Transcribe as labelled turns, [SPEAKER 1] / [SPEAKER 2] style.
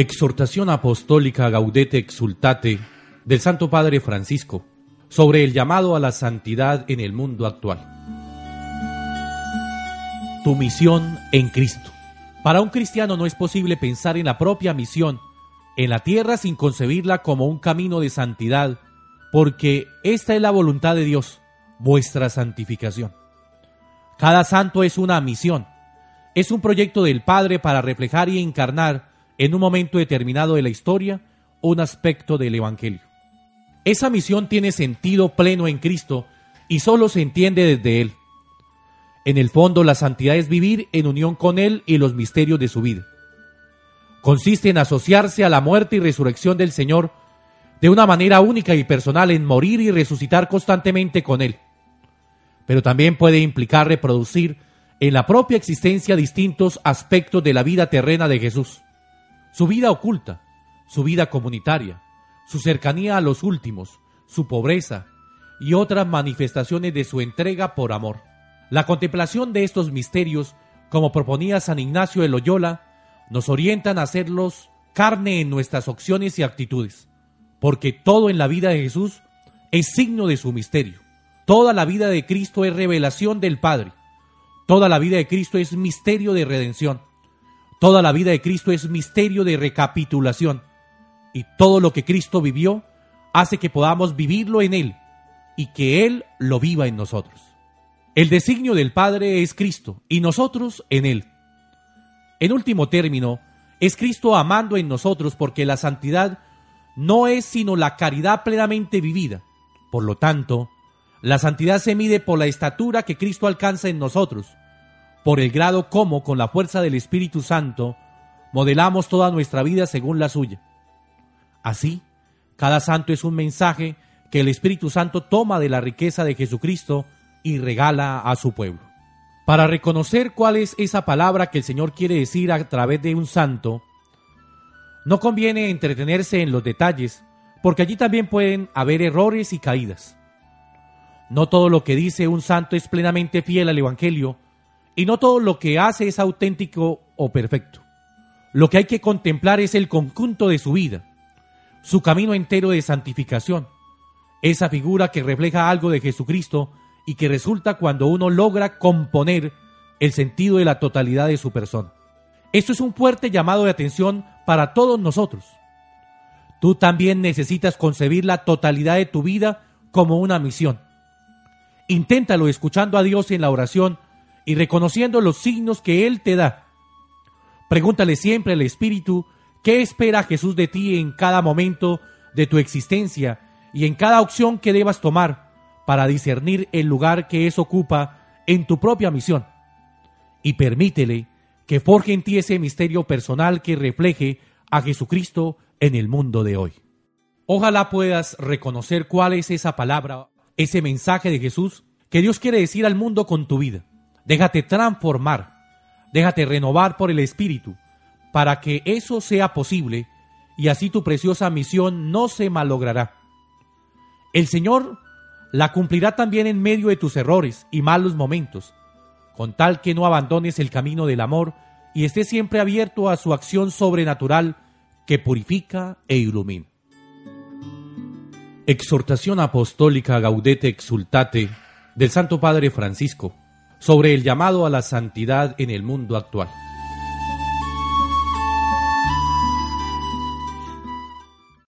[SPEAKER 1] Exhortación Apostólica Gaudete Exultate del Santo Padre Francisco sobre el llamado a la santidad en el mundo actual. Tu misión en Cristo. Para un cristiano no es posible pensar en la propia misión en la tierra sin concebirla como un camino de santidad, porque esta es la voluntad de Dios, vuestra santificación. Cada santo es una misión, es un proyecto del Padre para reflejar y encarnar en un momento determinado de la historia un aspecto del Evangelio. Esa misión tiene sentido pleno en Cristo y solo se entiende desde Él. En el fondo, la santidad es vivir en unión con Él y los misterios de su vida. Consiste en asociarse a la muerte y resurrección del Señor de una manera única y personal en morir y resucitar constantemente con Él. Pero también puede implicar reproducir en la propia existencia distintos aspectos de la vida terrena de Jesús su vida oculta, su vida comunitaria, su cercanía a los últimos, su pobreza y otras manifestaciones de su entrega por amor. La contemplación de estos misterios, como proponía San Ignacio de Loyola, nos orientan a hacerlos carne en nuestras opciones y actitudes, porque todo en la vida de Jesús es signo de su misterio. Toda la vida de Cristo es revelación del Padre. Toda la vida de Cristo es misterio de redención. Toda la vida de Cristo es misterio de recapitulación y todo lo que Cristo vivió hace que podamos vivirlo en Él y que Él lo viva en nosotros. El designio del Padre es Cristo y nosotros en Él. En último término, es Cristo amando en nosotros porque la santidad no es sino la caridad plenamente vivida. Por lo tanto, la santidad se mide por la estatura que Cristo alcanza en nosotros por el grado como, con la fuerza del Espíritu Santo, modelamos toda nuestra vida según la suya. Así, cada santo es un mensaje que el Espíritu Santo toma de la riqueza de Jesucristo y regala a su pueblo. Para reconocer cuál es esa palabra que el Señor quiere decir a través de un santo, no conviene entretenerse en los detalles, porque allí también pueden haber errores y caídas. No todo lo que dice un santo es plenamente fiel al Evangelio, y no todo lo que hace es auténtico o perfecto. Lo que hay que contemplar es el conjunto de su vida, su camino entero de santificación, esa figura que refleja algo de Jesucristo y que resulta cuando uno logra componer el sentido de la totalidad de su persona. Esto es un fuerte llamado de atención para todos nosotros. Tú también necesitas concebir la totalidad de tu vida como una misión. Inténtalo escuchando a Dios en la oración y reconociendo los signos que Él te da. Pregúntale siempre al Espíritu qué espera Jesús de ti en cada momento de tu existencia y en cada opción que debas tomar para discernir el lugar que es ocupa en tu propia misión. Y permítele que forje en ti ese misterio personal que refleje a Jesucristo en el mundo de hoy. Ojalá puedas reconocer cuál es esa palabra, ese mensaje de Jesús que Dios quiere decir al mundo con tu vida. Déjate transformar, déjate renovar por el Espíritu, para que eso sea posible y así tu preciosa misión no se malogrará. El Señor la cumplirá también en medio de tus errores y malos momentos, con tal que no abandones el camino del amor y estés siempre abierto a su acción sobrenatural que purifica e ilumina. Exhortación Apostólica Gaudete Exultate del Santo Padre Francisco sobre el llamado a la santidad en el mundo actual.